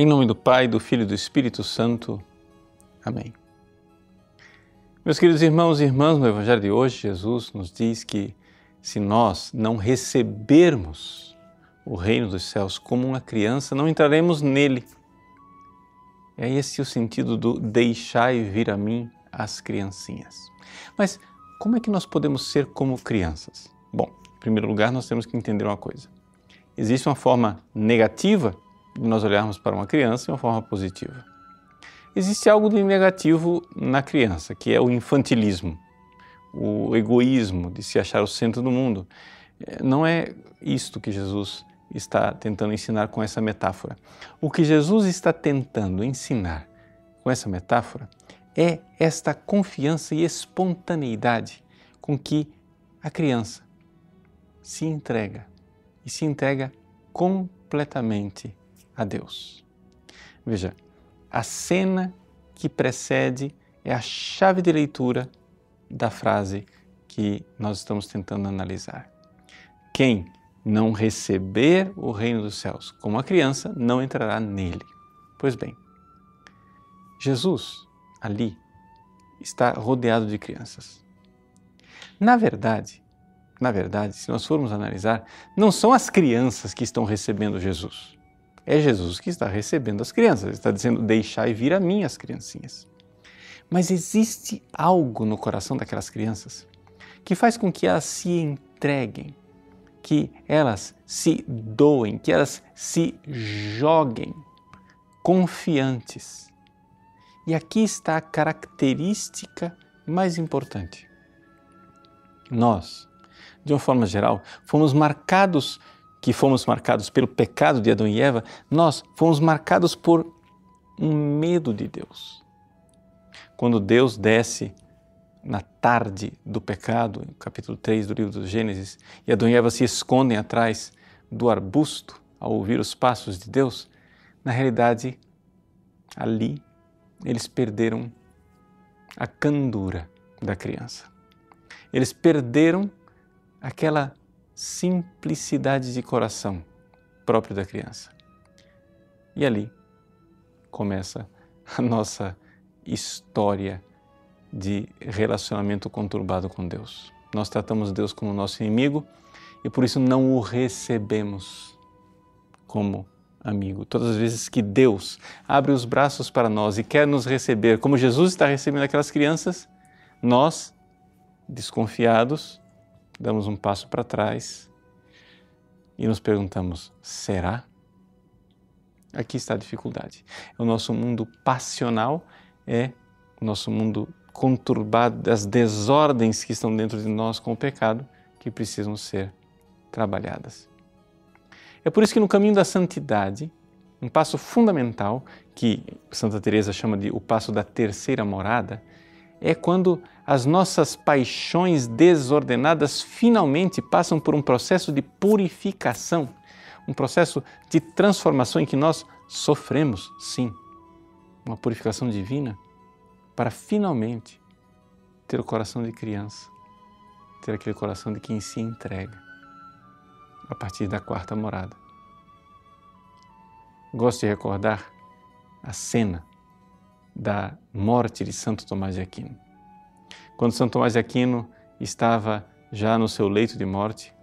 Em nome do Pai, do Filho e do Espírito Santo. Amém. Meus queridos irmãos e irmãs, no Evangelho de hoje, Jesus nos diz que se nós não recebermos o reino dos céus como uma criança, não entraremos nele. É esse o sentido do deixai vir a mim as criancinhas. Mas como é que nós podemos ser como crianças? Bom, em primeiro lugar, nós temos que entender uma coisa. Existe uma forma negativa de nós olharmos para uma criança e uma forma positiva. Existe algo de negativo na criança, que é o infantilismo, o egoísmo de se achar o centro do mundo. É, não é isto que Jesus está tentando ensinar com essa metáfora. O que Jesus está tentando ensinar com essa metáfora é esta confiança e espontaneidade com que a criança se entrega e se entrega completamente a Deus. Veja, a cena que precede é a chave de leitura da frase que nós estamos tentando analisar. Quem não receber o reino dos céus como a criança não entrará nele. Pois bem, Jesus ali está rodeado de crianças. Na verdade, na verdade, se nós formos analisar, não são as crianças que estão recebendo Jesus. É Jesus que está recebendo as crianças, está dizendo: Deixai vir a mim as criancinhas. Mas existe algo no coração daquelas crianças que faz com que elas se entreguem, que elas se doem, que elas se joguem confiantes. E aqui está a característica mais importante. Nós, de uma forma geral, fomos marcados que fomos marcados pelo pecado de Adão e Eva, nós fomos marcados por um medo de Deus. Quando Deus desce na tarde do pecado, no capítulo 3 do livro do Gênesis, e Adão e Eva se escondem atrás do arbusto ao ouvir os passos de Deus, na realidade, ali eles perderam a candura da criança. Eles perderam aquela simplicidade de coração próprio da criança. E ali começa a nossa história de relacionamento conturbado com Deus. Nós tratamos Deus como nosso inimigo e por isso não o recebemos como amigo. Todas as vezes que Deus abre os braços para nós e quer nos receber, como Jesus está recebendo aquelas crianças, nós, desconfiados, damos um passo para trás e nos perguntamos: será? Aqui está a dificuldade. O nosso mundo passional é o nosso mundo conturbado das desordens que estão dentro de nós com o pecado que precisam ser trabalhadas. É por isso que no caminho da santidade, um passo fundamental que Santa Teresa chama de o passo da terceira morada, é quando as nossas paixões desordenadas finalmente passam por um processo de purificação, um processo de transformação em que nós sofremos, sim, uma purificação divina, para finalmente ter o coração de criança, ter aquele coração de quem se entrega a partir da quarta morada. Gosto de recordar a cena da morte de Santo Tomás de Aquino. Quando Santo Tomás de Aquino estava já no seu leito de morte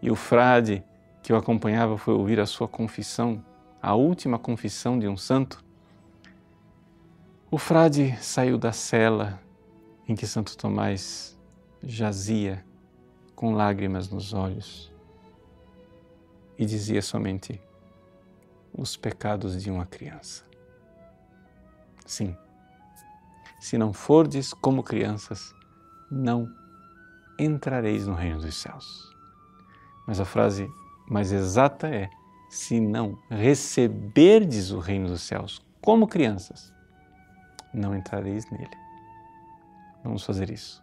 e o frade que o acompanhava foi ouvir a sua confissão, a última confissão de um santo, o frade saiu da cela em que Santo Tomás jazia com lágrimas nos olhos e dizia somente os pecados de uma criança. Sim. Se não fordes como crianças, não entrareis no reino dos céus. Mas a frase mais exata é: se não receberdes o reino dos céus como crianças, não entrareis nele. Vamos fazer isso.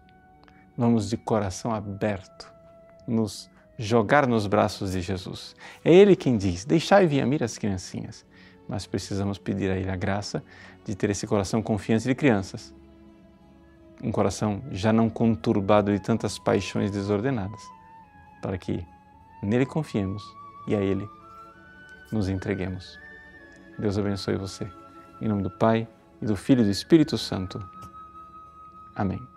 Vamos de coração aberto nos jogar nos braços de Jesus. É Ele quem diz: Deixai vir a mim as criancinhas mas precisamos pedir a Ele a graça de ter esse coração confiante de crianças. Um coração já não conturbado de tantas paixões desordenadas, para que nele confiemos e a Ele nos entreguemos. Deus abençoe você. Em nome do Pai, e do Filho e do Espírito Santo. Amém.